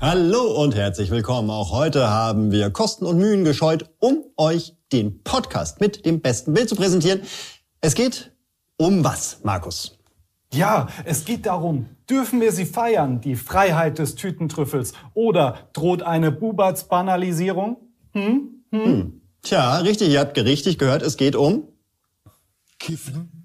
Hallo und herzlich willkommen. Auch heute haben wir Kosten und Mühen gescheut, um euch den Podcast mit dem besten Bild zu präsentieren. Es geht um was, Markus? Ja, es geht darum, dürfen wir sie feiern, die Freiheit des Tütentrüffels, oder droht eine Bubatz-Banalisierung? Hm? Hm? Hm. Tja, richtig, ihr habt richtig gehört, es geht um Kiffen.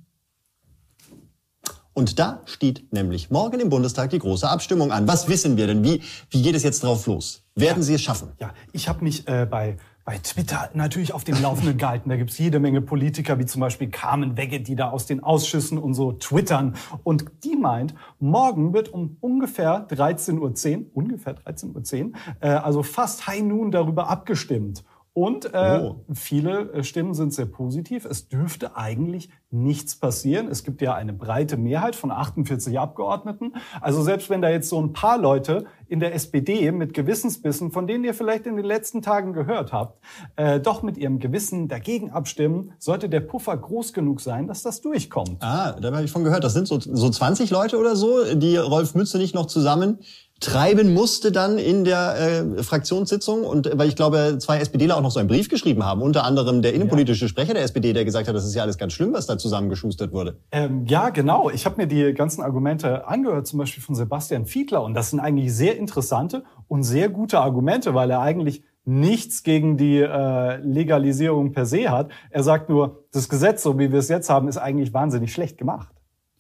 Und da steht nämlich morgen im Bundestag die große Abstimmung an. Was wissen wir denn? Wie, wie geht es jetzt drauf los? Werden ja. Sie es schaffen? Ja, ich habe mich äh, bei bei Twitter natürlich auf dem Laufenden gehalten. Da gibt's jede Menge Politiker, wie zum Beispiel Carmen Wegge, die da aus den Ausschüssen und so twittern. Und die meint, morgen wird um ungefähr 13.10 Uhr, ungefähr 13.10 Uhr, äh, also fast High Noon darüber abgestimmt. Und äh, oh. viele äh, Stimmen sind sehr positiv. Es dürfte eigentlich nichts passieren. Es gibt ja eine breite Mehrheit von 48 Abgeordneten. Also selbst wenn da jetzt so ein paar Leute in der SPD mit Gewissensbissen, von denen ihr vielleicht in den letzten Tagen gehört habt, äh, doch mit ihrem Gewissen dagegen abstimmen, sollte der Puffer groß genug sein, dass das durchkommt. Ah, da habe ich von gehört. Das sind so, so 20 Leute oder so, die Rolf Mütze nicht noch zusammen treiben musste dann in der äh, Fraktionssitzung und weil ich glaube zwei SPDler auch noch so einen Brief geschrieben haben, unter anderem der innenpolitische Sprecher der SPD, der gesagt hat, das ist ja alles ganz schlimm, was da zusammengeschustert wurde. Ähm, ja, genau. Ich habe mir die ganzen Argumente angehört, zum Beispiel von Sebastian Fiedler und das sind eigentlich sehr interessante und sehr gute Argumente, weil er eigentlich nichts gegen die äh, Legalisierung per se hat. Er sagt nur, das Gesetz, so wie wir es jetzt haben, ist eigentlich wahnsinnig schlecht gemacht.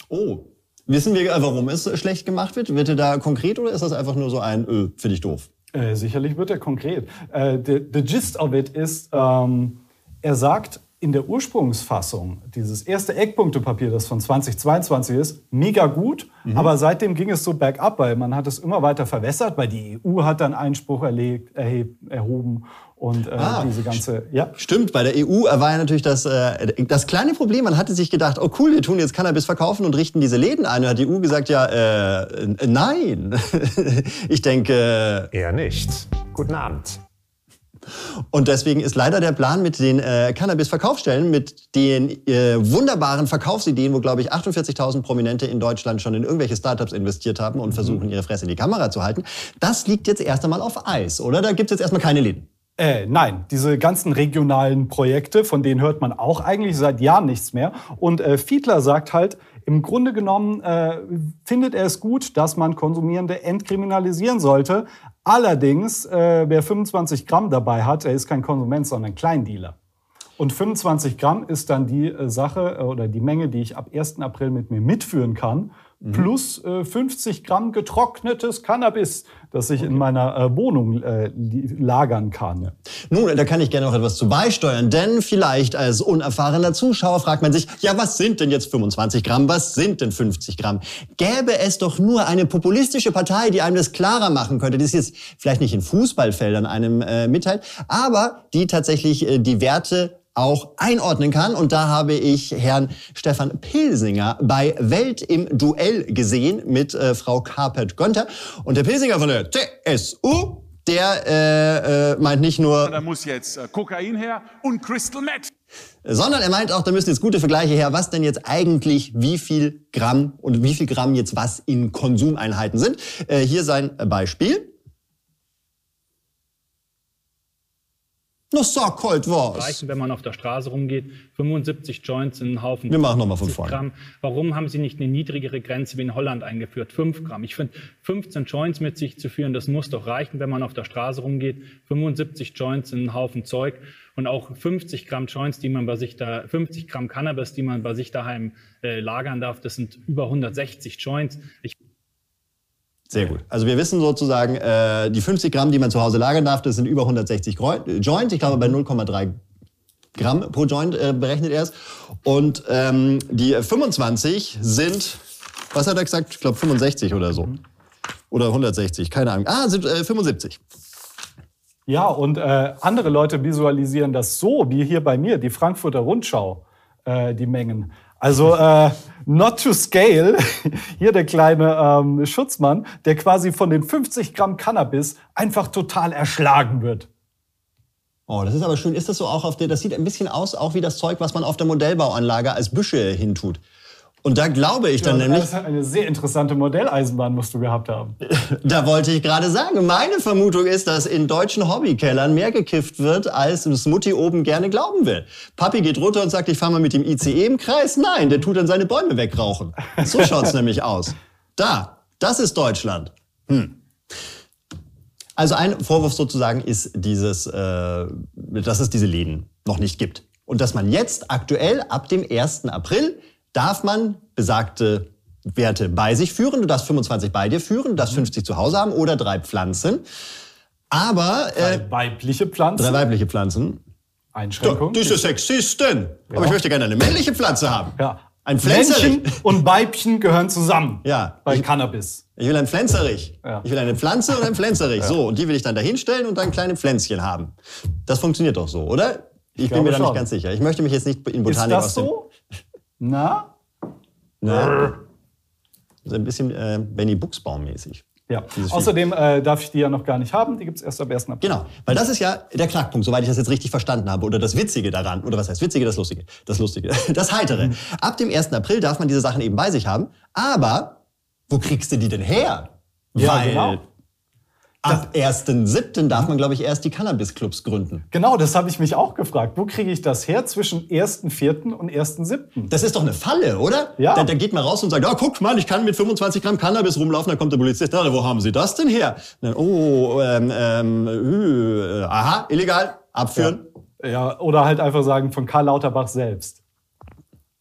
Oh, Wissen wir, warum es schlecht gemacht wird? Wird er da konkret oder ist das einfach nur so ein, öh, finde ich doof? Äh, sicherlich wird er konkret. Äh, the, the gist of it ist, ähm, er sagt, in der Ursprungsfassung, dieses erste Eckpunktepapier, das von 2022 ist, mega gut, mhm. aber seitdem ging es so bergab, weil man hat es immer weiter verwässert, weil die EU hat dann Einspruch erlegt, erheb, erhoben und äh, ah, diese ganze, ja. Stimmt, bei der EU war ja natürlich das, äh, das kleine Problem, man hatte sich gedacht, oh cool, wir tun jetzt Cannabis verkaufen und richten diese Läden ein. Und hat die EU gesagt, ja, äh, nein. ich denke... Eher nicht. Guten Abend. Und deswegen ist leider der Plan mit den äh, Cannabis-Verkaufsstellen, mit den äh, wunderbaren Verkaufsideen, wo, glaube ich, 48.000 Prominente in Deutschland schon in irgendwelche Startups investiert haben und mhm. versuchen, ihre Fresse in die Kamera zu halten, das liegt jetzt erst einmal auf Eis, oder? Da gibt's jetzt erstmal keine Läden. Äh, nein, diese ganzen regionalen Projekte, von denen hört man auch eigentlich seit Jahren nichts mehr. Und äh, Fiedler sagt halt, im Grunde genommen äh, findet er es gut, dass man Konsumierende entkriminalisieren sollte. Allerdings, äh, wer 25 Gramm dabei hat, er ist kein Konsument, sondern Kleindealer. Und 25 Gramm ist dann die äh, Sache äh, oder die Menge, die ich ab 1. April mit mir mitführen kann mhm. plus äh, 50 Gramm getrocknetes Cannabis, das ich okay. in meiner äh, Wohnung äh, lagern kann. Nun, da kann ich gerne noch etwas zu beisteuern, denn vielleicht als unerfahrener Zuschauer fragt man sich, ja, was sind denn jetzt 25 Gramm, was sind denn 50 Gramm? Gäbe es doch nur eine populistische Partei, die einem das klarer machen könnte, die es jetzt vielleicht nicht in Fußballfeldern einem äh, mitteilt, aber die tatsächlich äh, die Werte auch einordnen kann. Und da habe ich Herrn Stefan Pilsinger bei Welt im Duell gesehen mit äh, Frau Carpet-Gonter. Und der Pilsinger von der CSU, der äh, äh, meint nicht nur... Da muss jetzt äh, Kokain her und Crystal Meth. Sondern er meint auch, da müssen jetzt gute Vergleiche her, was denn jetzt eigentlich wie viel Gramm und wie viel Gramm jetzt was in Konsumeinheiten sind. Äh, hier sein Beispiel. Das sag halt was. Reichen, wenn man auf der Straße rumgeht, 75 Joints in einen Haufen. Wir machen nochmal von vorne. Gramm. Warum haben Sie nicht eine niedrigere Grenze wie in Holland eingeführt? 5 Gramm. Ich finde, 15 Joints mit sich zu führen, das muss doch reichen, wenn man auf der Straße rumgeht. 75 Joints in einen Haufen Zeug und auch 50 Gramm Joints, die man bei sich da, 50 Gramm Cannabis, die man bei sich daheim äh, lagern darf, das sind über 160 Joints. Ich sehr gut. Also wir wissen sozusagen, äh, die 50 Gramm, die man zu Hause lagern darf, das sind über 160 Joints. Ich glaube, bei 0,3 Gramm pro Joint äh, berechnet er es. Und ähm, die 25 sind, was hat er gesagt? Ich glaube 65 oder so. Oder 160, keine Ahnung. Ah, sind äh, 75. Ja, und äh, andere Leute visualisieren das so, wie hier bei mir, die Frankfurter Rundschau, äh, die Mengen. Also äh, not to scale, hier der kleine ähm, Schutzmann, der quasi von den 50 Gramm Cannabis einfach total erschlagen wird. Oh, das ist aber schön. Ist das so auch auf der, das sieht ein bisschen aus, auch wie das Zeug, was man auf der Modellbauanlage als Büsche hintut. Und da glaube ich dann Ja, nämlich, das ist eine sehr interessante Modelleisenbahn musst du gehabt haben. da wollte ich gerade sagen, meine Vermutung ist, dass in deutschen Hobbykellern mehr gekifft wird, als es Mutti oben gerne glauben will. Papi geht runter und sagt, ich fahre mal mit dem ICE im Kreis. Nein, der tut dann seine Bäume wegrauchen. So schaut's nämlich aus. Da, das ist Deutschland. Hm. Also ein Vorwurf sozusagen ist dieses, äh, dass es diese Läden noch nicht gibt. Und dass man jetzt aktuell ab dem 1. April darf man besagte Werte bei sich führen. Du darfst 25 bei dir führen, du darfst 50 zu Hause haben oder drei Pflanzen. Aber äh, Drei weibliche Pflanzen. drei weibliche Pflanzen. Einschränkung. Diese Sexistin. Aber ich möchte gerne eine männliche Pflanze haben. ja. Ein Pflänzerich. Männchen und Weibchen gehören zusammen. Ja. Bei Ich- Cannabis. Ich will ein Pflänzerich. Ja. Ich will eine Pflanze und ein Pflänzerich. So, und die will ich dann dahinstellen und dann kleine Pflänzchen haben. Das funktioniert doch so, oder? Ich, bin glaube mir da nicht ganz sicher. Ich möchte mich jetzt nicht in Ist Botanik das aus dem... so? Na? Ne? So ein bisschen äh, Benny Buchsbaum mäßig. Ja. Außerdem äh, darf ich die ja noch gar nicht haben. Die gibt's erst ab 1. April. Genau, weil das ist ja der Knackpunkt, soweit ich das jetzt richtig verstanden habe. Oder das Witzige daran, oder was heißt Witzige, das Lustige, das Lustige, das Heitere. Ab dem 1. April darf man diese Sachen eben bei sich haben, aber wo kriegst du die denn her? Ja, weil genau. Ab 1.7. darf man, glaube ich, erst die Cannabis-Clubs gründen. Genau, das habe ich mich auch gefragt. Wo kriege ich das her zwischen 1.4. und 1.7.? Das ist doch eine Falle, oder? Ja. Da, da geht man raus und sagt, ja, guck mal, ich kann mit 25 Gramm Cannabis rumlaufen. Dann kommt der Polizist, ja, wo haben Sie das denn her? Dann, oh, ähm, ähm, äh, aha, illegal, abführen. Ja, oder halt einfach sagen von Karl Lauterbach selbst.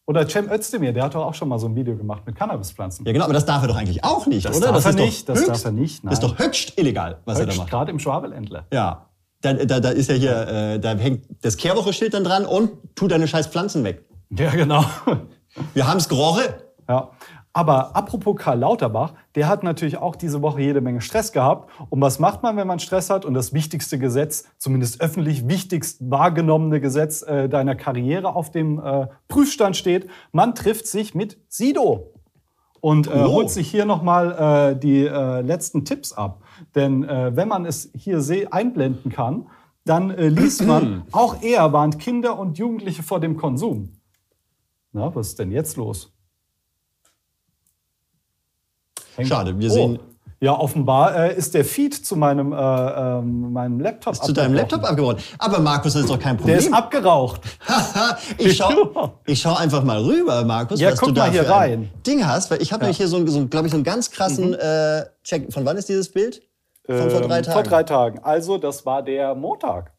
Oder Cem Özdemir, der hat doch auch schon mal so ein Video gemacht mit Cannabispflanzen. Ja, genau, aber das darf er doch eigentlich auch nicht, Das oder? darf er ist doch nicht, das darf er nicht, Das ist doch höchst illegal, was er da macht. Gerade im Schwabeländler. Ja. Da, da, da ist ja hier, äh, da hängt das Kehrwoche-Schild dann dran und tu deine scheiß Pflanzen weg. Ja, genau. Wir haben's gerochen. Ja. Aber apropos Karl Lauterbach, der hat natürlich auch diese Woche jede Menge Stress gehabt. Und was macht man, wenn man Stress hat? Und das wichtigste Gesetz, zumindest öffentlich wichtigst wahrgenommene Gesetz äh, deiner Karriere auf dem äh, Prüfstand steht, man trifft sich mit Sido. Und äh, Oh. holt sich hier nochmal äh, die äh, letzten Tipps ab. Denn äh, wenn man es hier einblenden kann, dann äh, liest man, auch er warnt Kinder und Jugendliche vor dem Konsum. Na, was ist denn jetzt los? Hängt- Schade, wir sehen- Ja, offenbar äh, ist der Feed zu meinem, äh, ähm, meinem Laptop Zu deinem Laptop abgebrochen. Aber Markus, das ist doch kein Der ist Problem. abgeraucht. ich schau, ich schau einfach mal rüber, Markus, Ja, was guck du da mal hier für ein rein. Ding hast. Weil ich habe nämlich hier so, einen- so glaube ich, so einen ganz krassen äh, Check. Von wann ist dieses Bild? Von vor drei Ähm, Tagen. Vor drei Tagen. Also, das war der Montag.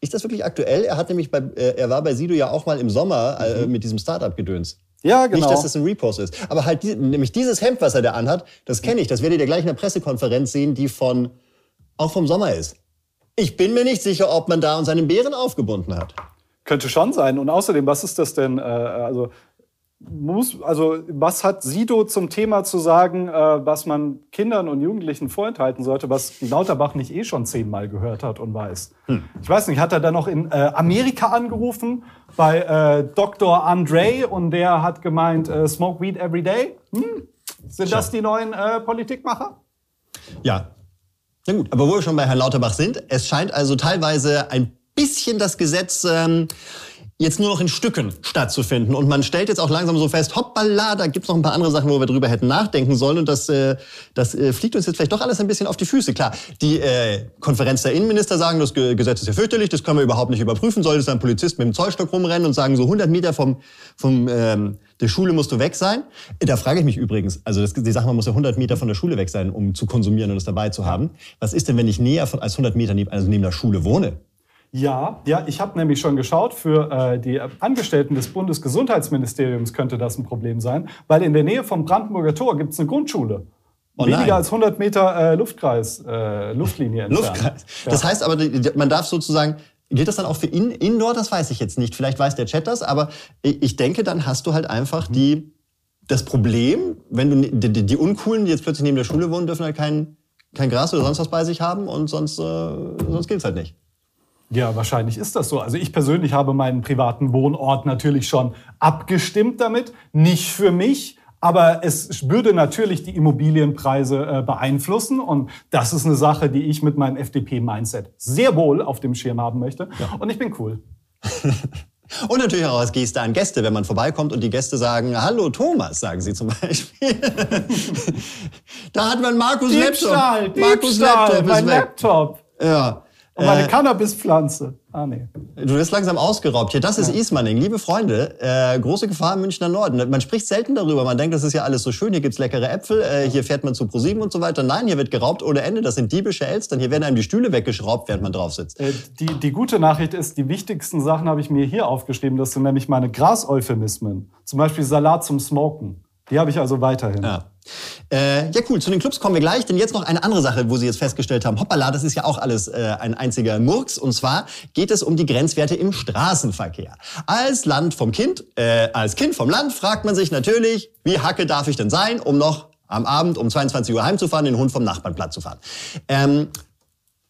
Ist das wirklich aktuell? Er hat nämlich bei, äh, er war bei Sido ja auch mal im Sommer äh, mit diesem Startup-Gedöns. Ja, genau. Nicht, dass das ein Repost ist. Aber halt, die, nämlich dieses Hemd, was er da anhat, das kenne ich. Das werdet ihr gleich in der Pressekonferenz sehen, die von, auch vom Sommer ist. Ich bin mir nicht sicher, ob man da und seinen Bären aufgebunden hat. Könnte schon sein. Und außerdem, was ist das denn? Äh, also, muss, also, was hat Sido zum Thema zu sagen, äh, was man Kindern und Jugendlichen vorenthalten sollte, was Lauterbach nicht eh schon zehnmal gehört hat und weiß? Ich weiß nicht, hat er dann noch in äh, Amerika angerufen bei äh, Dr. Andre und der hat gemeint, äh, smoke weed every day? Hm? Sind das die neuen äh, Politikmacher? Ja. Na gut, aber wo wir schon bei Herrn Lauterbach sind, es scheint also teilweise ein bisschen das Gesetz ähm, jetzt nur noch in Stücken stattzufinden. Und man stellt jetzt auch langsam so fest, hoppala, da gibt's noch ein paar andere Sachen, wo wir drüber hätten nachdenken sollen. Und das, äh, das äh, fliegt uns jetzt vielleicht doch alles ein bisschen auf die Füße. Klar, die äh, Konferenz der Innenminister sagen, das Ge- Gesetz ist ja fürchterlich, das können wir überhaupt nicht überprüfen. Soll es ein Polizist mit dem Zollstock rumrennen und sagen, so 100 Meter vom, vom ähm, der Schule musst du weg sein? Da frage ich mich übrigens, also das, die Sache, man muss ja 100 Meter von der Schule weg sein, um zu konsumieren und es dabei zu haben. Was ist denn, wenn ich näher von, als 100 Meter neben, also neben der Schule wohne? Ja, ja, ich habe nämlich schon geschaut, für äh, die Angestellten des Bundesgesundheitsministeriums könnte das ein Problem sein, weil in der Nähe vom Brandenburger Tor gibt es eine Grundschule. Oh Weniger als 100 Meter äh, Luftkreis, äh, Luftlinie entfernt. Luftkreis. Ja. Das heißt aber, man darf sozusagen, gilt das dann auch für in, Indoor? Das weiß ich jetzt nicht. Vielleicht weiß der Chat das, aber ich denke, dann hast du halt einfach die, das Problem, wenn du, die, die, die Uncoolen, die jetzt plötzlich neben der Schule wohnen, dürfen halt kein, kein Gras oder sonst was bei sich haben und sonst, äh, sonst geht's halt nicht. Ja, wahrscheinlich ist das so. Also ich persönlich habe meinen privaten Wohnort natürlich schon abgestimmt damit. Nicht für mich, aber es würde natürlich die Immobilienpreise äh, beeinflussen. Und das ist eine Sache, die ich mit meinem FDP-Mindset sehr wohl auf dem Schirm haben möchte. Und ich bin cool. Und natürlich auch als Geste an Gäste, wenn man vorbeikommt und die Gäste sagen, hallo Thomas, sagen sie zum Beispiel. da hat man Markus Laptop. Markus Laptop mein ist weg. Laptop. Ja. Und meine Äh, Cannabispflanze. Ah, nee. Du wirst langsam ausgeraubt. Hier, das ist Ismaning. Liebe Freunde, äh, große Gefahr im Münchner Norden. Man spricht selten darüber. Man denkt, das ist ja alles so schön. Hier gibt's leckere Äpfel. Äh, hier fährt man zu ProSieben und so weiter. Nein, hier wird geraubt ohne Ende. Das sind diebische Elstern. Hier werden einem die Stühle weggeschraubt, während man drauf sitzt. Äh, Die, die gute Nachricht ist, die wichtigsten Sachen habe ich mir hier aufgeschrieben. Das sind nämlich meine Gras-Euphemismen. Zum Beispiel Salat zum Smoken. Die habe ich also weiterhin. Ja. Äh, ja, cool. Zu den Clubs kommen wir gleich. Denn jetzt noch eine andere Sache, wo Sie jetzt festgestellt haben, hoppala, das ist ja auch alles äh, ein einziger Murks. Und zwar geht es um die Grenzwerte im Straßenverkehr. Als Land vom Kind, äh, als Kind vom Land fragt man sich natürlich, wie hacke darf ich denn sein, um noch am Abend um 22 Uhr heimzufahren, den Hund vom Nachbarn platt zu fahren. Ähm,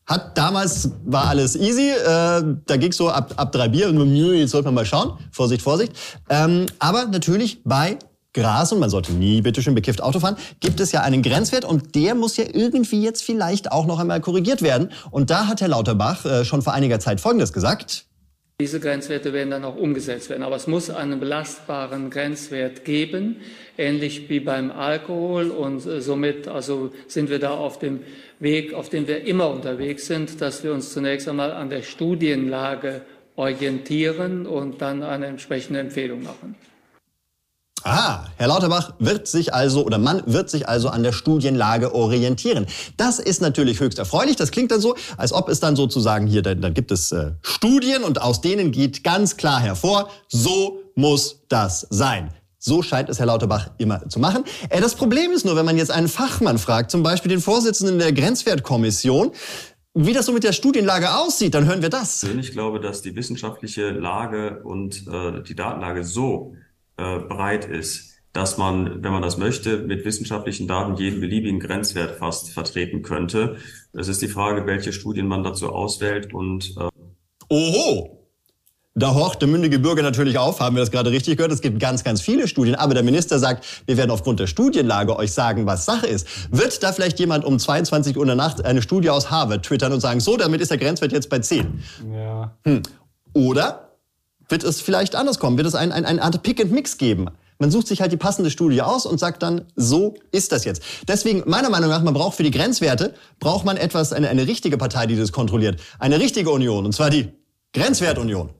hat damals war alles easy, äh, da ging's so ab, ab drei Bier und jetzt sollte man mal schauen. Vorsicht, Vorsicht. Ähm, aber natürlich bei Gras, und man sollte nie bitteschön bekifft Auto fahren, gibt es ja einen Grenzwert und der muss ja irgendwie jetzt vielleicht auch noch einmal korrigiert werden. Und da hat Herr Lauterbach äh, schon vor einiger Zeit Folgendes gesagt. Diese Grenzwerte werden dann auch umgesetzt werden. Aber es muss einen belastbaren Grenzwert geben, ähnlich wie beim Alkohol. Und äh, somit also sind wir da auf dem Weg, auf dem wir immer unterwegs sind, dass wir uns zunächst einmal an der Studienlage orientieren und dann eine entsprechende Empfehlung machen. Ah, Herr Lauterbach wird sich also oder man wird sich also an der Studienlage orientieren. Das ist natürlich höchst erfreulich. Das klingt dann so, als ob es dann sozusagen hier, dann, dann gibt es äh, Studien und aus denen geht ganz klar hervor, so muss das sein. So scheint es Herr Lauterbach immer zu machen. Äh, das Problem ist nur, wenn man jetzt einen Fachmann fragt, zum Beispiel den Vorsitzenden der Grenzwertkommission, wie das so mit der Studienlage aussieht, dann hören wir das. persönlich glaube, dass die wissenschaftliche Lage und äh, die Datenlage so äh, breit ist, dass man, wenn man das möchte, mit wissenschaftlichen Daten jeden beliebigen Grenzwert fast vertreten könnte. Es ist die Frage, welche Studien man dazu auswählt und äh, Oho! Da horcht der mündige Bürger natürlich auf, haben wir das gerade richtig gehört. Es gibt ganz, ganz viele Studien, aber der Minister sagt, wir werden aufgrund der Studienlage euch sagen, was Sache ist. Wird da vielleicht jemand um 22 Uhr in der Nacht eine Studie aus Harvard twittern und sagen, so, damit ist der Grenzwert jetzt bei 10? Ja. Oder wird es vielleicht anders kommen? Wird es ein, ein, eine Art Pick and Mix geben? Man sucht sich halt die passende Studie aus und sagt dann, so ist das jetzt. Deswegen, meiner Meinung nach, man braucht für die Grenzwerte, braucht man etwas, eine, eine richtige Partei, die das kontrolliert. Eine richtige Union, und zwar die Grenzwertunion.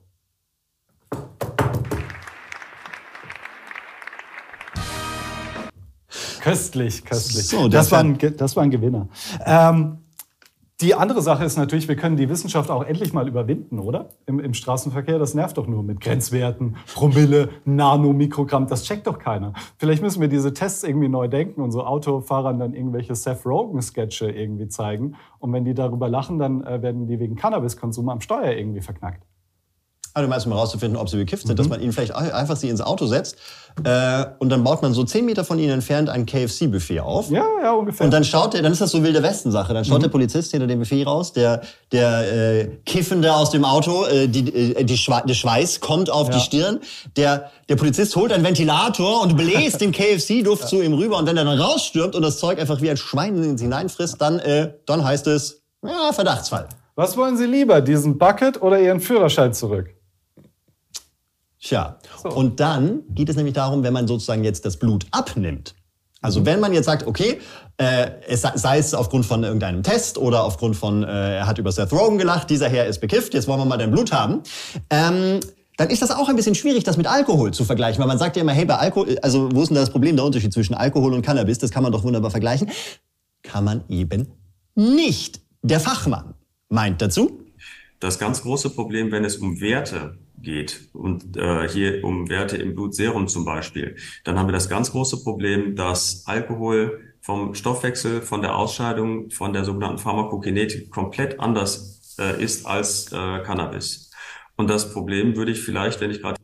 Köstlich, köstlich. So, das war ein, das war ein Gewinner. Ähm, die andere Sache ist natürlich, wir können die Wissenschaft auch endlich mal überwinden, oder? Im, Im Straßenverkehr, das nervt doch nur mit Grenzwerten, Promille, Nanomikrogramm, das checkt doch keiner. Vielleicht müssen wir diese Tests irgendwie neu denken und so Autofahrern dann irgendwelche Seth Rogen-Sketche irgendwie zeigen. Und wenn die darüber lachen, dann äh, werden die wegen Cannabiskonsum am Steuer irgendwie verknackt. Also du meinst, um herauszufinden, ob sie bekifft sind, dass man ihnen vielleicht ein- einfach sie ins Auto setzt äh, und dann baut man so 10 Meter von ihnen entfernt ein KFC-Buffet auf. Ja, ja, ungefähr. Und dann schaut der, dann ist das so wilde Westen-Sache. Dann schaut der Polizist hinter dem Buffet raus, der, der äh, Kiffende aus dem Auto, äh, die, äh, die Schwe der Schweiß kommt auf Ja. die Stirn. Der, der Polizist holt einen Ventilator und bläst den KFC-Duft zu ihm rüber. Und wenn er dann rausstürmt und das Zeug einfach wie ein Schwein hineinfrisst, dann, äh, dann heißt es, ja, Verdachtsfall. Was wollen Sie lieber, diesen Bucket oder Ihren Führerschein zurück? Tja, und dann geht es nämlich darum, wenn man sozusagen jetzt das Blut abnimmt. Also wenn man jetzt sagt, okay, äh, es sei- sei es aufgrund von irgendeinem Test oder aufgrund von, äh, er hat über Seth Rogen gelacht, dieser Herr ist bekifft, jetzt wollen wir mal dein Blut haben, ähm, dann ist das auch ein bisschen schwierig, das mit Alkohol zu vergleichen, weil man sagt ja immer, hey, bei Alkohol, also wo ist denn das Problem, der Unterschied zwischen Alkohol und Cannabis, das kann man doch wunderbar vergleichen. Kann man eben nicht. Der Fachmann meint dazu, Das ganz große Problem, wenn es um Werte geht und äh, hier um Werte im Blutserum zum Beispiel, dann haben wir das ganz große Problem, dass Alkohol vom Stoffwechsel, von der Ausscheidung, von der sogenannten Pharmakokinetik komplett anders äh, ist als äh, Cannabis. Und das Problem würde ich vielleicht, wenn ich gerade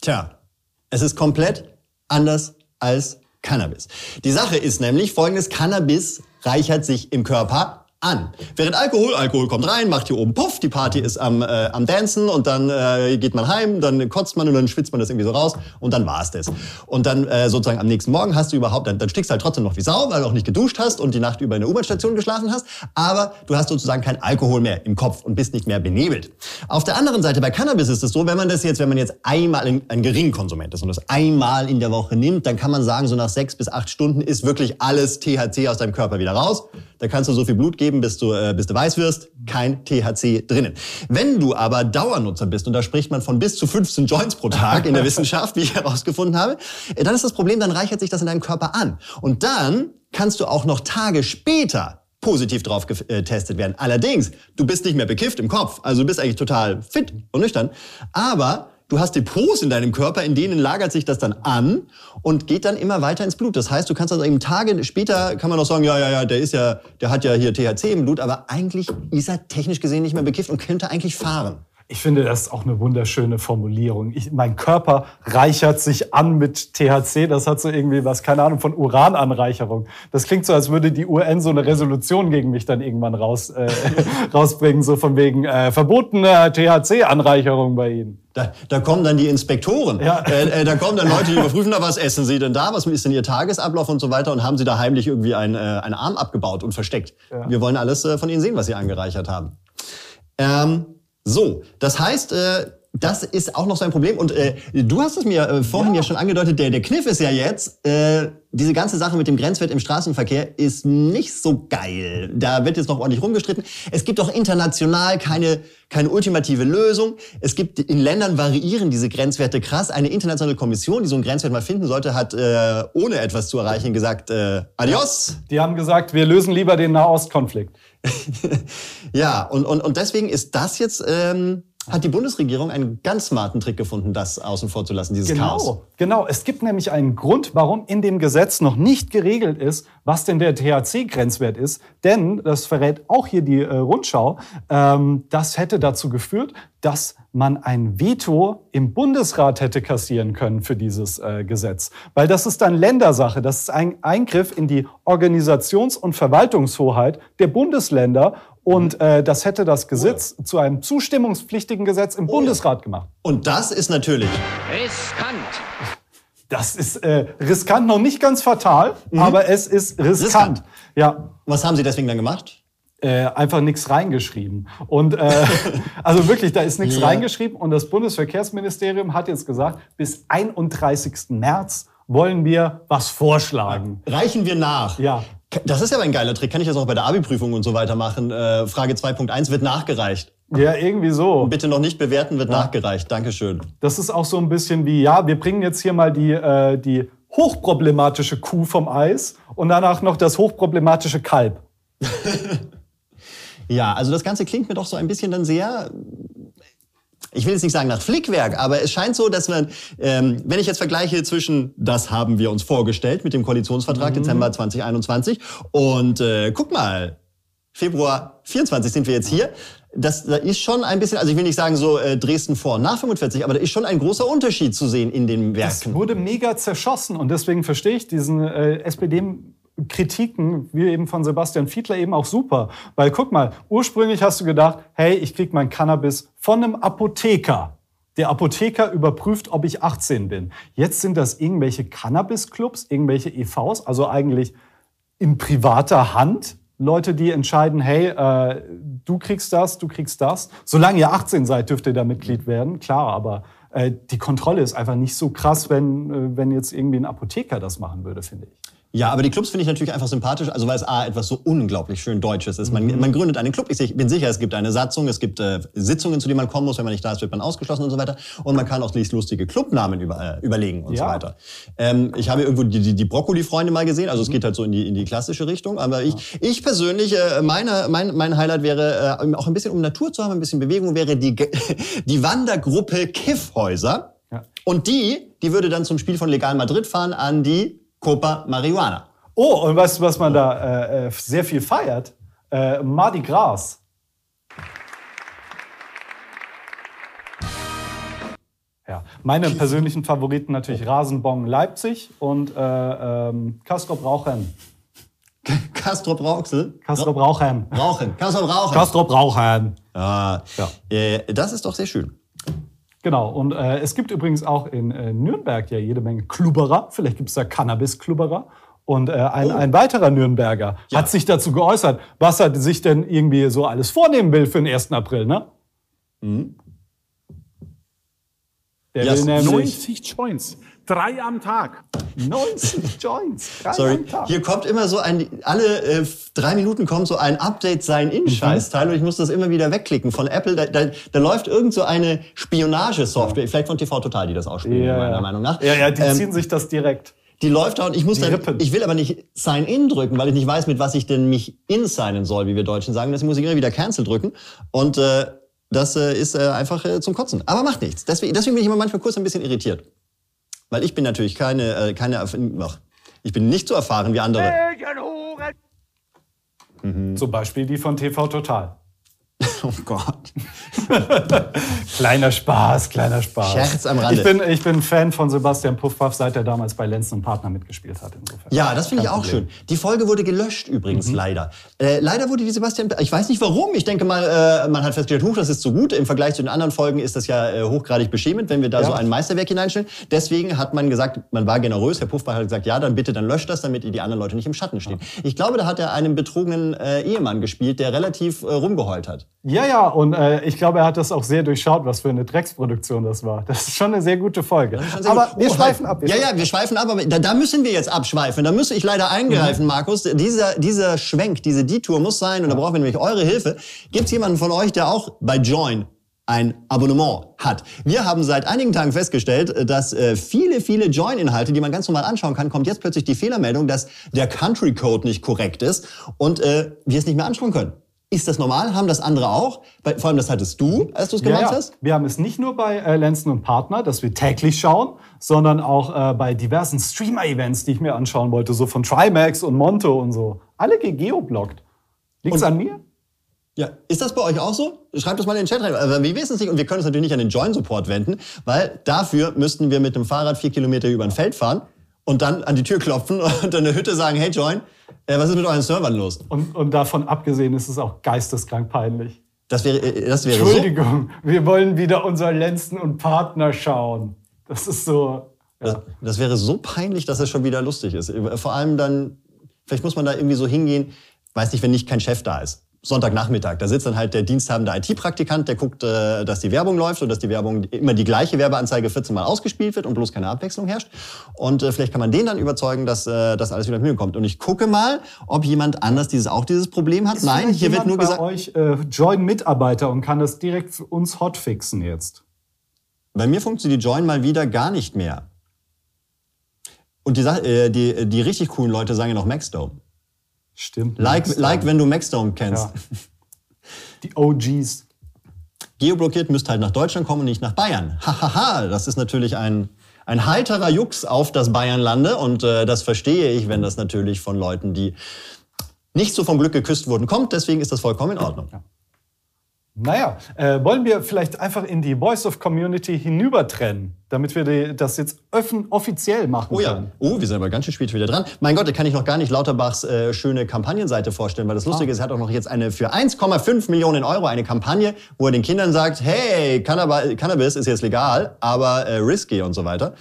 Tja, es ist komplett anders als Cannabis. Die Sache ist nämlich folgendes, Cannabis reichert sich im Körper an. Während Alkohol, Alkohol kommt rein, macht hier oben Puff, die Party ist am, äh, am Dancen und dann äh, geht man heim, dann kotzt man und dann schwitzt man das irgendwie so raus und dann war's das. Und dann äh, sozusagen am nächsten Morgen hast du überhaupt, dann, dann stickst du halt trotzdem noch wie Sau, weil du auch nicht geduscht hast und die Nacht über in der U-Bahn-Station geschlafen hast, aber du hast sozusagen kein Alkohol mehr im Kopf und bist nicht mehr benebelt. Auf der anderen Seite bei Cannabis ist es so, wenn man das jetzt, wenn man jetzt einmal ein, ein Geringkonsument ist und das einmal in der Woche nimmt, dann kann man sagen, so nach sechs bis acht Stunden ist wirklich alles THC aus deinem Körper wieder raus. Da kannst du so viel Blut geben, bis du, äh, bis du weiß wirst. Kein THC drinnen. Wenn du aber Dauernutzer bist, und da spricht man von bis zu 15 Joints pro Tag in der Wissenschaft, wie ich herausgefunden habe, äh, dann ist das Problem, dann reichert sich das in deinem Körper an. Und dann kannst du auch noch Tage später positiv drauf getestet werden. Allerdings, du bist nicht mehr bekifft im Kopf, also du bist eigentlich total fit und nüchtern, aber Du hast Depots in deinem Körper, in denen lagert sich das dann an und geht dann immer weiter ins Blut. Das heißt, du kannst also eben Tage später kann man noch sagen, ja, ja, ja, der ist ja, der hat ja hier THC im Blut, aber eigentlich ist er technisch gesehen nicht mehr bekifft und könnte eigentlich fahren. Ich finde, das ist auch eine wunderschöne Formulierung. Ich, mein Körper reichert sich an mit THC. Das hat so irgendwie was, keine Ahnung, von Urananreicherung. Das klingt so, als würde die UN so eine Resolution gegen mich dann irgendwann raus, äh, rausbringen, so von wegen äh, verbotene THC-Anreicherung bei Ihnen. Da, da kommen dann die Inspektoren. Ja. Äh, äh, da kommen dann Leute, die überprüfen, da, was essen Sie denn da, was ist denn Ihr Tagesablauf und so weiter und haben Sie da heimlich irgendwie einen, äh, einen Arm abgebaut und versteckt. Ja. Wir wollen alles äh, von Ihnen sehen, was Sie angereichert haben. Ähm, so, das heißt, äh, das ist auch noch so ein Problem. Und äh, du hast es mir äh, vorhin ja. ja. schon angedeutet, der, der Kniff ist ja jetzt, äh, diese ganze Sache mit dem Grenzwert im Straßenverkehr ist nicht so geil. Da wird jetzt noch ordentlich rumgestritten. Es gibt auch international keine, keine ultimative Lösung. Es gibt in Ländern variieren diese Grenzwerte krass. Eine internationale Kommission, die so einen Grenzwert mal finden sollte, hat äh, ohne etwas zu erreichen gesagt, äh, adios. Die haben gesagt, wir lösen lieber den Nahostkonflikt. ja, und, und, und deswegen ist das jetzt, ähm, hat die Bundesregierung einen ganz smarten Trick gefunden, das außen vor zu lassen, dieses genau, Chaos. Genau, es gibt nämlich einen Grund, warum in dem Gesetz noch nicht geregelt ist, was denn der THC-Grenzwert ist. Denn, das verrät auch hier die äh, Rundschau, ähm, das hätte dazu geführt, dass man ein Veto im Bundesrat hätte kassieren können für dieses äh, Gesetz. Weil das ist dann Ländersache, das ist ein Eingriff in die Organisations- und Verwaltungshoheit der Bundesländer und äh, das hätte das Gesetz oh. zu einem zustimmungspflichtigen Gesetz im oh. Bundesrat gemacht. Und das ist natürlich riskant. Das ist äh, riskant, noch nicht ganz fatal, mhm. aber es ist riskant. riskant. Ja. Was haben Sie deswegen dann gemacht? Äh, einfach nichts reingeschrieben. Und äh, also wirklich, da ist nichts ja. reingeschrieben. Und das Bundesverkehrsministerium hat jetzt gesagt, bis 31. März wollen wir was vorschlagen. Reichen wir nach. Ja. Das ist ja ein geiler Trick. Kann ich das auch bei der Abi-Prüfung und so weiter machen? Äh, Frage 2.1 wird nachgereicht. Ja, irgendwie so. Bitte noch nicht bewerten, wird ja. nachgereicht. Dankeschön. Das ist auch so ein bisschen wie, ja, wir bringen jetzt hier mal die, äh, die hochproblematische Kuh vom Eis und danach noch das hochproblematische Kalb. ja, also das Ganze klingt mir doch so ein bisschen dann sehr ich will jetzt nicht sagen nach Flickwerk, aber es scheint so, dass man, ähm, wenn ich jetzt vergleiche zwischen, das haben wir uns vorgestellt mit dem Koalitionsvertrag mhm. Dezember 2021 und äh, guck mal, Februar 24 sind wir jetzt hier. Das, da ist schon ein bisschen, also ich will nicht sagen so äh, Dresden vor und nach 45, aber da ist schon ein großer Unterschied zu sehen in den Werken. Es wurde mega zerschossen und deswegen verstehe ich diesen äh, SPD Kritiken, wie eben von Sebastian Fiedler, eben auch super. Weil guck mal, ursprünglich hast du gedacht, hey, ich krieg mein Cannabis von einem Apotheker. Der Apotheker überprüft, ob ich 18 bin. Jetzt sind das irgendwelche Cannabis-Clubs, irgendwelche EVs, also eigentlich in privater Hand. Leute, die entscheiden, hey, äh, du kriegst das, du kriegst das. Solange ihr 18 seid, dürft ihr da Mitglied werden, klar, aber äh, die Kontrolle ist einfach nicht so krass, wenn, äh, wenn jetzt irgendwie ein Apotheker das machen würde, finde ich. Ja, aber die Clubs finde ich natürlich einfach sympathisch, also weil es A, etwas so unglaublich schön Deutsches ist. Man, mhm. man gründet einen Club, ich bin sicher, es gibt eine Satzung, es gibt äh, Sitzungen, zu denen man kommen muss, wenn man nicht da ist, wird man ausgeschlossen und so weiter. Und man kann auch lustige Clubnamen über, äh, überlegen und ja. so weiter. Ähm, ich habe irgendwo die, die, die Brokkoli-Freunde mal gesehen, also es mhm. geht halt so in die, in die klassische Richtung. Aber ich, ich persönlich, äh, meine, mein, mein Highlight wäre, äh, auch ein bisschen um Natur zu haben, ein bisschen Bewegung, wäre die, die Wandergruppe Kiffhäuser. Ja. Und die, die würde dann zum Spiel von Legal Madrid fahren an die Copa Marihuana. Oh, und weißt du, was man da äh, äh, sehr viel feiert? Äh, Mardi Gras. Ja, meine persönlichen Favoriten natürlich Rasenbong Leipzig und äh, ähm, Kaskop Rauchen. Kastrop Rauxel. Kastrop Rauchheim. Rauchen. Kastrop Rauchen. Kastrop Rauchheim. Ah, Ja. äh, das ist doch sehr schön. Genau, und äh, es gibt übrigens auch in äh, Nürnberg ja jede Menge Klubberer. Vielleicht gibt es da Cannabis-Klubberer. Und äh, ein, ein weiterer Nürnberger hat sich dazu geäußert, was er sich denn irgendwie so alles vornehmen will für den 1. April, ne? Der Ja, will nämlich 90 Joints, drei am Tag. 90 Joints. drei Sorry, am Tag. hier kommt immer so ein, alle äh, drei Minuten kommt so ein Update sein in Scheißteil und ich muss das immer wieder wegklicken von Apple. Da, da, da läuft irgend so eine Spionagesoftware, vielleicht von TV Total, die das ausspielen, Ja, meiner ja. Meinung nach. Ja, ja, die Ähm, ziehen sich das direkt. Die läuft da und ich muss dann, ich will aber nicht Sign In drücken, weil ich nicht weiß, mit was ich denn mich insignen soll, wie wir Deutschen sagen. Deswegen muss ich immer wieder Cancel drücken. Und äh, das äh, ist äh, einfach äh, zum Kotzen. Aber macht nichts. Deswegen, deswegen bin ich immer manchmal kurz ein bisschen irritiert. Weil ich bin natürlich keine, äh, keine, ach, ich bin nicht so erfahren wie andere. Zum Beispiel die von TV Total. Oh Gott. Kleiner Spaß, kleiner Spaß. Scherz am Rande. Ich bin, ich bin Fan von Sebastian Puffpaff, seit er damals bei Lenzen und Partner mitgespielt hat. Insofern. Ja, das finde ich auch schön. Die Folge wurde gelöscht übrigens, leider. Äh, leider wurde die Sebastian, ich weiß nicht warum. Ich denke mal, äh, man hat festgestellt, huch, das ist zu gut. Im Vergleich zu den anderen Folgen ist das ja äh, hochgradig beschämend, wenn wir da Ja. so ein Meisterwerk hineinstellen. Deswegen hat man gesagt, man war generös. Herr Puffbach hat gesagt, ja, dann bitte, dann löscht das, damit die anderen Leute nicht im Schatten stehen. Ich glaube, da hat er einen betrogenen äh, Ehemann gespielt, der relativ äh, rumgeheult hat. Ja, ja, und äh, ich glaube, er hat das auch sehr durchschaut, was für eine Drecksproduktion das war. Das ist schon eine sehr gute Folge. Sehr Aber gut. wir Oh, schweifen ab. Ja, ja, wir schweifen ab, aber da, da müssen wir jetzt abschweifen. Da muss ich leider eingreifen, Markus. Dieser, dieser Schwenk, diese Detour muss sein, und da brauchen wir nämlich eure Hilfe. Gibt es jemanden von euch, der auch bei Join ein Abonnement hat. Wir haben seit einigen Tagen festgestellt, dass äh, viele, viele Join-Inhalte, die man ganz normal anschauen kann, kommt jetzt plötzlich die Fehlermeldung, dass der Country Code nicht korrekt ist und äh, wir es nicht mehr anschauen können. Ist das normal? Haben das andere auch? Vor allem, das hattest du, als du es Ja, gemacht ja. hast? Wir haben es nicht nur bei äh, Lenzen und Partner, dass wir täglich schauen, sondern auch äh, bei diversen Streamer-Events, die ich mir anschauen wollte, so von Trimax und Monto und so. Alle geoblockt. Liegt's Und- an mir? Ja, ist das bei euch auch so? Schreibt das mal in den Chat rein. Aber wir wissen es nicht und wir können uns natürlich nicht an den Join-Support wenden, weil dafür müssten wir mit dem Fahrrad vier Kilometer über ein Feld fahren und dann an die Tür klopfen und in der Hütte sagen, hey Join, äh, was ist mit euren Servern los? Und, und davon abgesehen ist es auch geisteskrank peinlich. Das wäre, äh, das wäre so. Entschuldigung, wir wollen wieder unser Lenzen und Partner schauen. Das ist so. Das, das wäre so peinlich, dass es schon wieder lustig ist. Vor allem dann, vielleicht muss man da irgendwie so hingehen, weiß nicht, wenn nicht kein Chef da ist. Sonntagnachmittag, da sitzt dann halt der diensthabende IT-Praktikant, der guckt, äh, dass die Werbung läuft und dass die Werbung immer die gleiche Werbeanzeige 14 Mal ausgespielt wird und bloß keine Abwechslung herrscht. Und äh, vielleicht kann man den dann überzeugen, dass äh, das alles wieder in Mühe kommt. Und ich gucke mal, ob jemand anders dieses auch dieses Problem hat. Ist Nein, hier wird nur bei gesagt, euch äh, Join-Mitarbeiter und kann das direkt für uns hotfixen jetzt. bei mir funktioniert die Join mal wieder gar nicht mehr. Und die, äh, die, die richtig coolen Leute sagen ja noch Maxdome. Stimmt. Like, like wenn du Maxdome kennst. Ja. Die OGs. Geoblockiert müsst halt nach Deutschland kommen und nicht nach Bayern. Hahaha, das ist natürlich ein, ein heiterer Jux auf das Bayernlande und äh, das verstehe ich, wenn das natürlich von Leuten, die nicht so vom Glück geküsst wurden, kommt. Deswegen ist das vollkommen in Ordnung. Naja, äh, wollen wir vielleicht einfach in die Voice of Community hinübertrennen, damit wir die, das jetzt öffn offiziell machen Oh ja, können? oh, wir sind aber ganz schön spät wieder dran. Mein Gott, da kann ich noch gar nicht Lauterbachs äh, schöne Kampagnenseite vorstellen, weil das Lustige ist, er hat auch noch jetzt eine für 1,5 Millionen Euro eine Kampagne, wo er den Kindern sagt, hey, Cannab Cannabis ist jetzt legal, aber äh, risky und so weiter.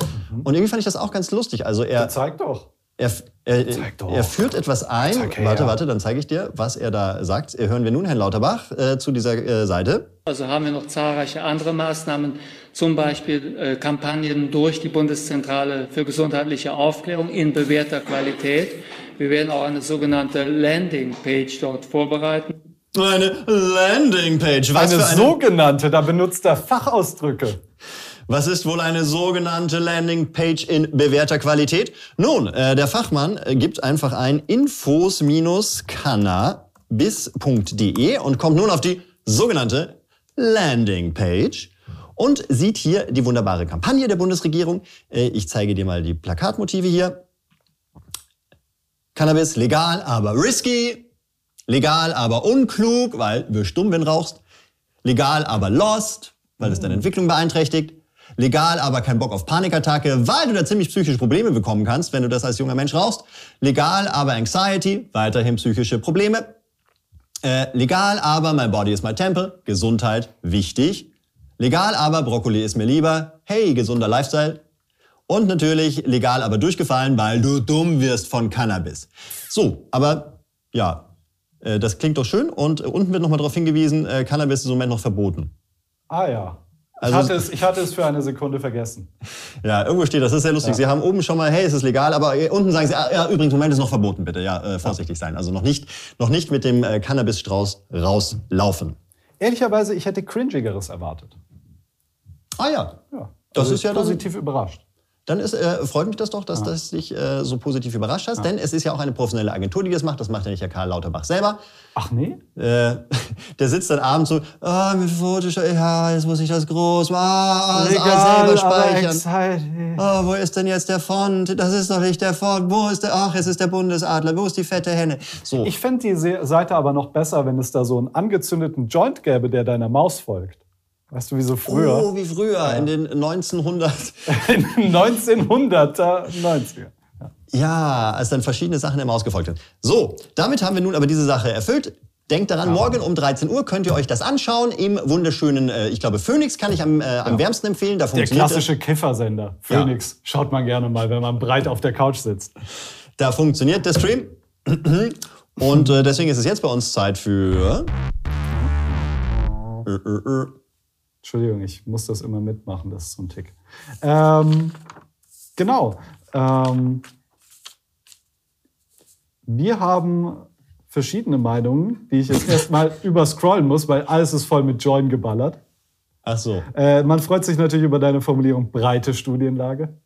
Und irgendwie fand ich das auch ganz lustig. Also er, Zeig doch. Er, er, Zeig doch. er führt etwas ein. Her. warte, warte, dann zeige ich dir, was er da sagt. Äh, Hören wir nun Herrn Lauterbach äh, zu dieser äh, Seite. Also haben wir noch zahlreiche andere Maßnahmen, zum Beispiel äh, Kampagnen durch die Bundeszentrale für gesundheitliche Aufklärung in bewährter Qualität. Wir werden auch eine sogenannte Landingpage dort vorbereiten. Eine Landingpage. Was, Eine für eine, sogenannte, da benutzt er Fachausdrücke. Was ist wohl eine sogenannte Landingpage in bewährter Qualität? Nun, äh, der Fachmann äh, gibt einfach ein infos-cannabis.de und kommt nun auf die sogenannte Landingpage und sieht hier die wunderbare Kampagne der Bundesregierung. Äh, ich zeige dir mal die Plakatmotive hier. Cannabis legal, aber risky. Legal, aber unklug, weil wirst dumm, wenn rauchst. Legal, aber lost, weil es deine Entwicklung beeinträchtigt. Legal, aber kein Bock auf Panikattacke, weil du da ziemlich psychische Probleme bekommen kannst, wenn du das als junger Mensch rauchst. Legal, aber Anxiety, weiterhin psychische Probleme. Äh, legal, aber my body is my temple, Gesundheit, wichtig. Legal, aber Brokkoli ist mir lieber, hey, gesunder Lifestyle. Und natürlich legal, aber durchgefallen, weil du dumm wirst von Cannabis. So, aber ja, äh, das klingt doch schön. Und unten wird nochmal darauf hingewiesen, äh, Cannabis ist im Moment noch verboten. Ah ja. Also- ich, hatte es, ich hatte es für eine Sekunde vergessen. Ja, irgendwo steht, das ist sehr lustig. Sie haben oben schon mal, hey, es ist legal, aber unten sagen sie, ah, ja, übrigens, Moment ist noch verboten, bitte. Ja, äh, vorsichtig sein. Also noch nicht, noch nicht mit dem äh, Cannabisstrauß rauslaufen. Ehrlicherweise, ich hätte cringigeres erwartet. Ah ja, Ja. Das Also ist ja positiv überrascht. Dann ist, äh, freut mich das doch, dass das dich äh, so positiv überrascht hast. Denn es ist ja auch eine professionelle Agentur, die das macht. Das macht ja nicht der Karl Lauterbach selber. Ach nee? Äh, der sitzt dann abends so, ah, mit Photoshop, ja, jetzt muss ich das groß, ah, das selber speichern. Oh, wo ist denn jetzt der Font? Das ist doch nicht der Font. Wo ist der? Ach, es ist der Bundesadler. Wo ist die fette Henne? So. Ich fände die Se- Seite aber noch besser, wenn es da so einen angezündeten Joint gäbe, der deiner Maus folgt. Weißt du, wie so früher? Oh, wie früher, in den 1900. In den 1900er, 90er. Ja, als dann verschiedene Sachen im ausgefolgt sind. So, damit haben wir nun aber diese Sache erfüllt. Denkt daran, morgen um 13 Uhr könnt ihr euch das anschauen im wunderschönen, äh, ich glaube, Phoenix kann ich am, äh, am wärmsten empfehlen. Da Der klassische Kiffersender. Phoenix. Schaut man gerne mal, wenn man breit auf der Couch sitzt. Da funktioniert der Stream. Und äh, deswegen ist es jetzt bei uns Zeit für. Entschuldigung, ich muss das immer mitmachen, das ist so ein Tick. Ähm, genau. Ähm, wir haben verschiedene Meinungen, die ich jetzt erstmal überscrollen muss, weil alles ist voll mit Join geballert. Ach so. Äh, man freut sich natürlich über deine Formulierung breite Studienlage.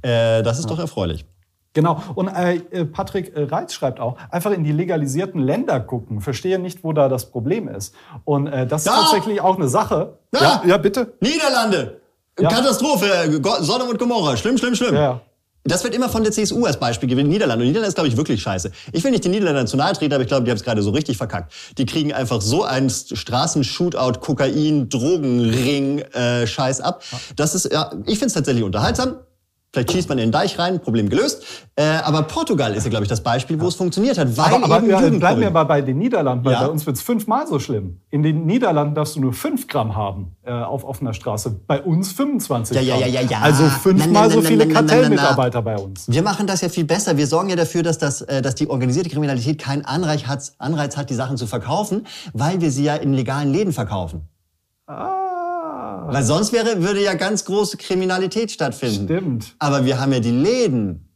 Äh, das ist doch erfreulich. Genau. Und äh, äh, Patrick äh, Reitz schreibt auch, einfach in die legalisierten Länder gucken. Verstehe nicht, wo da das Problem ist. Und äh, das ist Da! tatsächlich auch eine Sache. Ja, ja, bitte. Niederlande! Ja. Katastrophe! Sodom und Gomorra. Schlimm, schlimm, schlimm. Ja. Das wird immer von der CSU als Beispiel gewählt. Niederlande. Und Niederlande ist, glaube ich, wirklich scheiße. Ich will nicht den Niederländern zu nahe treten, aber ich glaube, die haben es gerade so richtig verkackt. Die kriegen einfach so einen Straßen-Shootout, Kokain, Drogenring, äh, Scheiß ab. Das ist, ja, ich finde es tatsächlich unterhaltsam. Vielleicht schießt man in den Deich rein, Problem gelöst. Äh, aber Portugal ist ja, glaube ich, das Beispiel, wo es funktioniert hat, weil Aber, aber eben ja, bleiben wir mal bei den Niederlanden, weil Ja. bei uns wird es fünfmal so schlimm. In den Niederlanden darfst du nur 5 Gramm haben äh, auf offener Straße. Bei uns 25 Ja, ja, Gramm. ja, ja, ja. Also fünfmal so viele. Kartellmitarbeiter bei uns. Wir machen das ja viel besser. Wir sorgen ja dafür, dass, das, äh, dass die organisierte Kriminalität keinen Anreiz hat, Anreiz hat, die Sachen zu verkaufen, weil wir sie ja in legalen Läden verkaufen. Ah, Weil sonst wäre, würde ja ganz große Kriminalität stattfinden. stimmt. Aber wir haben ja die Läden,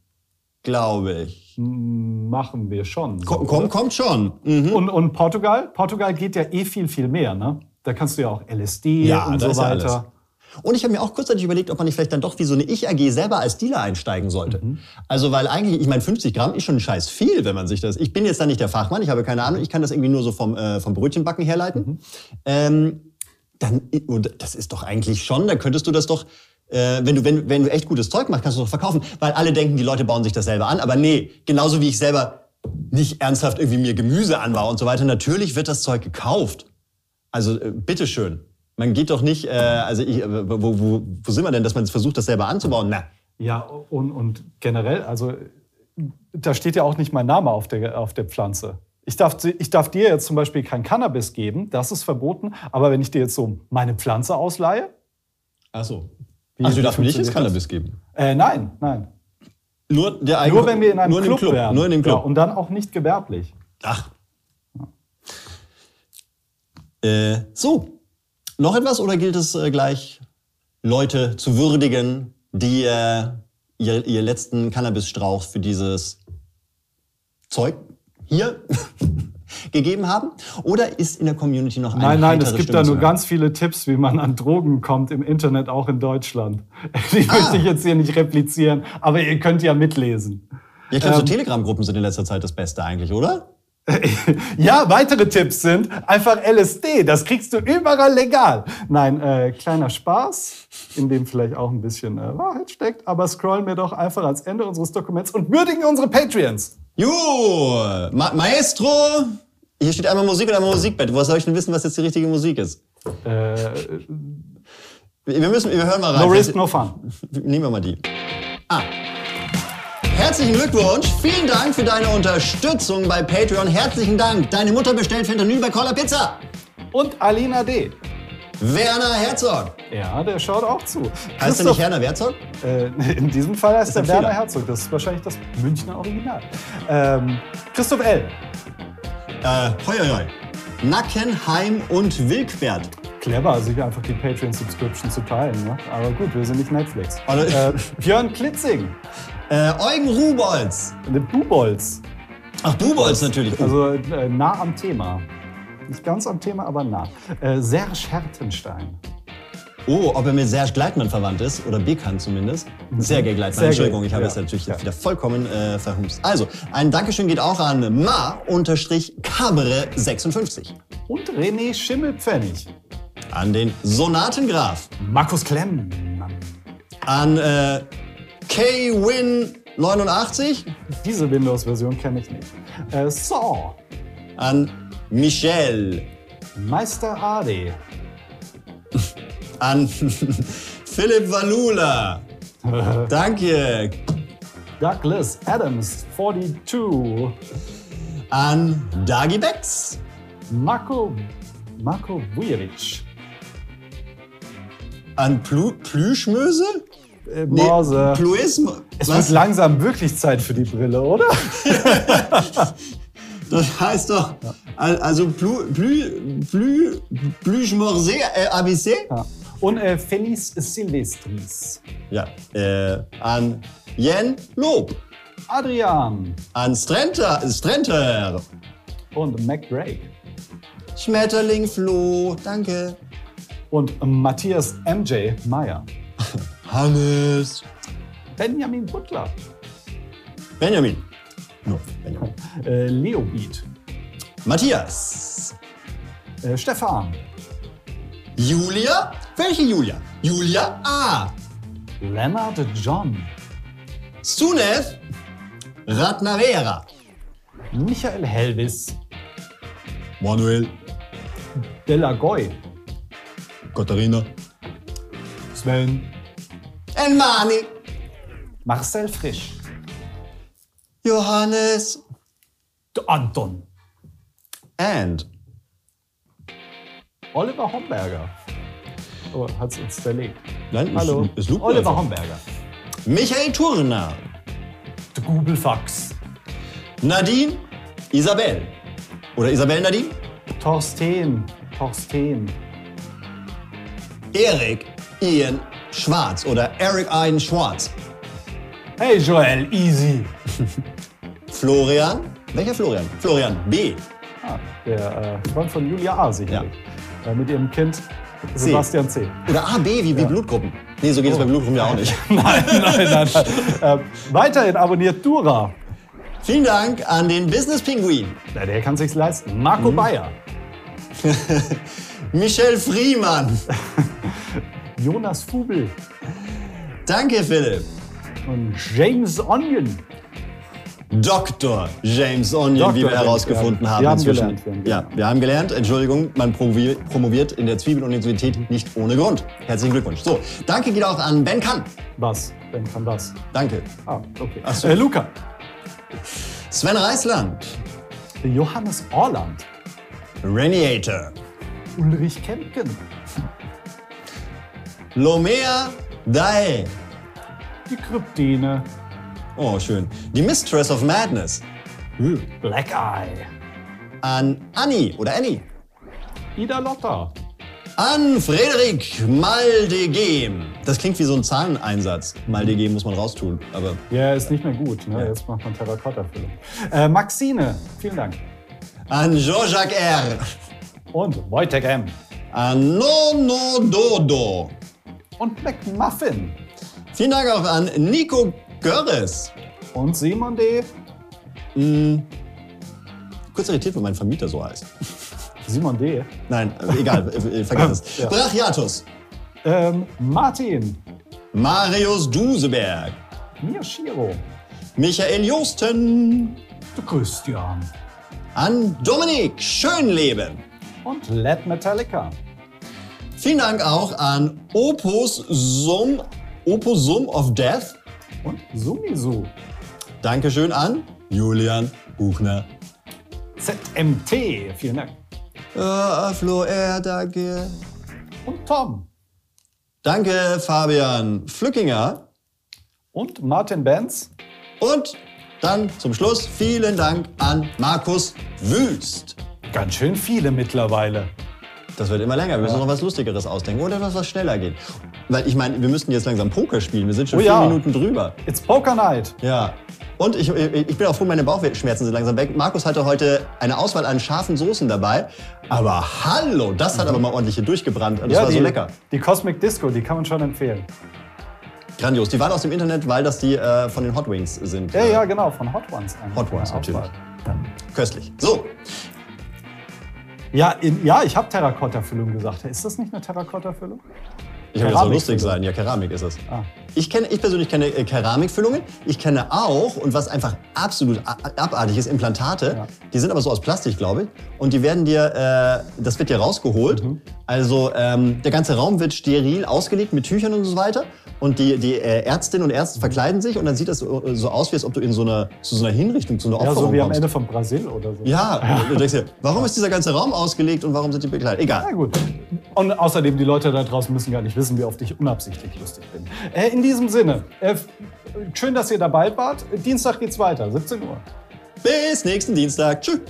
glaube ich. Machen wir schon. So, Komm, komm, kommt schon. Mhm. Und, und Portugal? Portugal geht ja eh viel, viel mehr. Ne? Da kannst du ja auch LSD Ja, und so ist ja weiter. Und ich habe mir auch kurzzeitig überlegt, ob man nicht vielleicht dann doch wie so eine Ich-AG selber als Dealer einsteigen sollte. Also, weil eigentlich, ich meine, 50 Gramm ist schon scheiß viel, wenn man sich das. Ich bin jetzt da nicht der Fachmann, ich habe keine Ahnung, ich kann das irgendwie nur so vom, äh, vom Brötchenbacken herleiten. Ähm, dann, und das ist doch eigentlich schon, da könntest du das doch. Äh, wenn, du, wenn, wenn du echt gutes Zeug machst, kannst du doch verkaufen. Weil alle denken, die Leute bauen sich das selber an. Aber nee, genauso wie ich selber nicht ernsthaft irgendwie mir Gemüse anbaue und so weiter, natürlich wird das Zeug gekauft. Also äh, bitteschön. Man geht doch nicht, äh, also ich, äh, wo, wo, wo sind wir denn, dass man versucht, das selber anzubauen? Na, Ja, und, und generell, also da steht ja auch nicht mein Name auf der, auf der Pflanze. Ich darf, ich darf dir jetzt zum Beispiel kein Cannabis geben, das ist verboten. Aber wenn ich dir jetzt so meine Pflanze ausleihe, ach so. Wie- also du darfst mir nicht das? Cannabis geben. äh, nein, nein. Nur der eigene, Nur wenn wir in einem nur Club, dem Club wären. Nur in dem Club. Ja, und dann auch nicht gewerblich. Ach. Äh, so. Noch etwas oder gilt es äh, gleich, Leute zu würdigen, die äh, ihr, ihr letzten Cannabisstrauch für dieses Zeug hier gegeben haben? Oder ist in der Community noch eine Nein, nein, es gibt Stimme da nur ganz viele Tipps, wie man an Drogen kommt im Internet, auch in Deutschland. Die Ah. möchte ich jetzt hier nicht replizieren, aber ihr könnt ja mitlesen. Ja, ich glaube, so Ähm, Telegram-Gruppen sind in letzter Zeit das Beste eigentlich, oder? Ja, weitere Tipps sind einfach LSD. Das kriegst du überall legal. Nein, äh, kleiner Spaß, in dem vielleicht auch ein bisschen äh, Wahrheit steckt. Aber scrollen wir doch einfach ans Ende unseres Dokuments und würdigen unsere Patreons. Jo, Ma Maestro. Hier steht einmal Musik und einmal Musikbett. Woher soll ich denn wissen, was jetzt die richtige Musik ist? Äh, Wir müssen, wir hören mal rein. No risk, no fun. Nehmen wir mal die. Ah. Herzlichen Glückwunsch. Vielen Dank für deine Unterstützung bei Patreon. Herzlichen Dank. Deine Mutter bestellt Fentanyl bei Cola Pizza. Und Alina D. Werner Herzog. Ja, der schaut auch zu. Heißt er Christoph- nicht Werner Herzog? Äh, in diesem Fall heißt er Werner Fehler. Herzog. Das ist wahrscheinlich das Münchner Original. Ähm, Christoph L. Äh, hoi, hoi, hoi. Nackenheim und Wilkbert. Clever, sich einfach die Patreon-Subscription zu teilen. Ne? Aber gut, wir sind nicht Netflix. Äh, Björn Klitzing. Äh, Eugen Rubolz. The Bubolz. Ach, Bubolz natürlich. Also äh, nah am Thema. Nicht ganz am Thema, aber nah. Äh, Serge Hertenstein. Oh, ob er mit Serge Gleitmann verwandt ist oder bekannt zumindest. Sergei Gleitmann. Sergei, Entschuldigung, ich habe ja. es natürlich Ja. jetzt wieder vollkommen äh, verhumst. Also, ein Dankeschön geht auch an ma-cabre56. Und René Schimmelpfennig. An den Sonatengraf. Markus Klemm. An äh, K-Win89. Diese Windows-Version kenne ich nicht. Äh, Saw. An Michel. Meister Ade. An Philipp Valula. Danke. Douglas Adams, 42. An Dagi Becks. Marco, Marco Vujovic. An Plu Plüschmöse? Äh, Morse. Pluism. es Was? wird langsam wirklich Zeit für die Brille, oder? Das heißt doch, al- also Plu, Plu, Plu, Plüschmorse, äh, ABC? Ja. Und äh, Feliz Silvestris. Ja. Äh, an Jen Lob. Adrian. An Strenter, Strenter. Und Mac Drake. Schmetterling Flo. Danke. Und Matthias MJ Meyer. Hannes. Benjamin Butler. Benjamin. Nur Benjamin. Äh, Leo Beat. Matthias. Äh, Stefan. Julia? Welche Julia? Julia A. Leonard John. Suneth. Ratnavera. Michael Helvis. Manuel. Delagoy. Katharina. Sven. Elmani. Marcel Frisch. Johannes. Anton. And. Oliver Homberger. Oh, hat's uns zerlegt. Nein, es- Hallo. es lugt Oliver einfach. Homberger. Michael Turner. Der Google Fax. Nadine. Isabel. Oder Isabel Nadine? Thorsten. Thorsten. Erik. Ian Schwarz. Oder Eric Ian Schwarz. Hey Joel, easy. Florian. Welcher Florian? Florian B. Ah, der äh, Freund von Julia A. sicherlich. Äh, mit ihrem Kind Sebastian C. Oder A, B wie, wie Blutgruppen. Nee, so geht es bei Blutgruppen ja auch nicht. nein, nein, nein. nein. Äh, weiterhin abonniert Dura. Vielen Dank an den Business Pinguin. Na, der kann sich's leisten. Marco Bayer. Michel Friemann. Jonas Fubel. Danke, Philipp. Und James Onion. Dr. James Onion, Dr. wie wir James, herausgefunden ja. haben. Wir haben inzwischen. gelernt, wir haben Ja, wir haben gelernt. Entschuldigung, man promoviert, in der Zwiebel- und Intensität nicht ohne Grund. Herzlichen Glückwunsch. So, danke geht auch an Ben Kann. Was? Wenn kann das? Danke. Ah, okay. Ach so. Äh, Luca. Sven Reisland. Johannes Orland. Reniator. Ulrich Kempken. Lomea Dae. Die Kryptine. Oh, schön. Die Mistress of Madness. Black Eye. An Annie oder Annie. Ida Lotta. An Frederik Maldegem. Das klingt wie so ein Zahleneinsatz. Maldegem muss man raustun, aber Ja, ist nicht mehr gut. Ne? Jetzt macht man Terrakotta-Füllung. Äh, Maxine. Vielen Dank. an Jean-Jacques R. Und Wojtek M. An Nono Dodo. Und McMuffin. Vielen Dank auch an Nico Görres. Und Simon D. Kurz irritiert, weil mein Vermieter so heißt. Simon D. Nein, äh, egal, äh, äh, vergiss es. Ja. Brachiatus. Ähm, Martin. Marius Duseberg. Miyashiro. Michael Josten. Christian. An Dominik Schönleben. Und Led Metallica. Vielen Dank auch an Opus Sum, Opus Sum of Death. Und Sumisu. Dankeschön an Julian Buchner. ZMT. Vielen Dank. Äh, Flo Erdage. Und Tom. Danke, Fabian Flückinger. Und Martin Benz. Und dann zum Schluss vielen Dank an Markus Wüst. Ganz schön viele mittlerweile. Das wird immer länger. Wir müssen noch was Lustigeres ausdenken oder was, was schneller geht. Weil ich meine, wir müssten jetzt langsam Poker spielen. Wir sind schon Oh vier ja. Minuten drüber. It's Poker Night. Ja. Und ich, ich bin auch froh, meine Bauchschmerzen sind langsam weg. Markus hatte heute eine Auswahl an scharfen Soßen dabei. Aber hallo, das hat aber mal ordentlich hier durchgebrannt. Das war die, so lecker. Die Cosmic Disco, die kann man schon empfehlen. Grandios. Die waren aus dem Internet, weil das die äh, von den Hot Wings sind. Ja, ja, genau, von Hot Ones. Hot Ones, natürlich. Auswahl. Ja. Köstlich. So, Ja, in, ja ich habe Terrakotta-Füllung gesagt. Ist das nicht eine Terrakotta-Füllung? ich habe so lustig sein. Ja, Keramik ist es. Ah. Ich, kenne, ich persönlich kenne äh, Keramikfüllungen. Ich kenne auch, und was einfach absolut abartig ist, Implantate. Ja. Die sind aber so aus Plastik, glaube ich. Und die werden dir, äh, das wird dir rausgeholt. Mhm. Also ähm, der ganze Raum wird steril ausgelegt mit Tüchern und so weiter. Und die, die äh, Ärztinnen und Ärzte verkleiden sich und dann sieht das so, so aus, wie als ob du in so einer, zu so einer Hinrichtung, zu einer Ja, Opferung so wie am. Ende von Brasil oder so. Ja, du denkst dir, warum ist dieser ganze Raum ausgelegt und warum sind die bekleidet? Egal. Na gut. Und außerdem, die Leute da draußen müssen gar nicht wissen, wie oft ich unabsichtlich lustig bin. Äh, in diesem Sinne, äh, schön, dass ihr dabei wart. Dienstag geht's weiter, 17 Uhr. Bis nächsten Dienstag. Tschüss.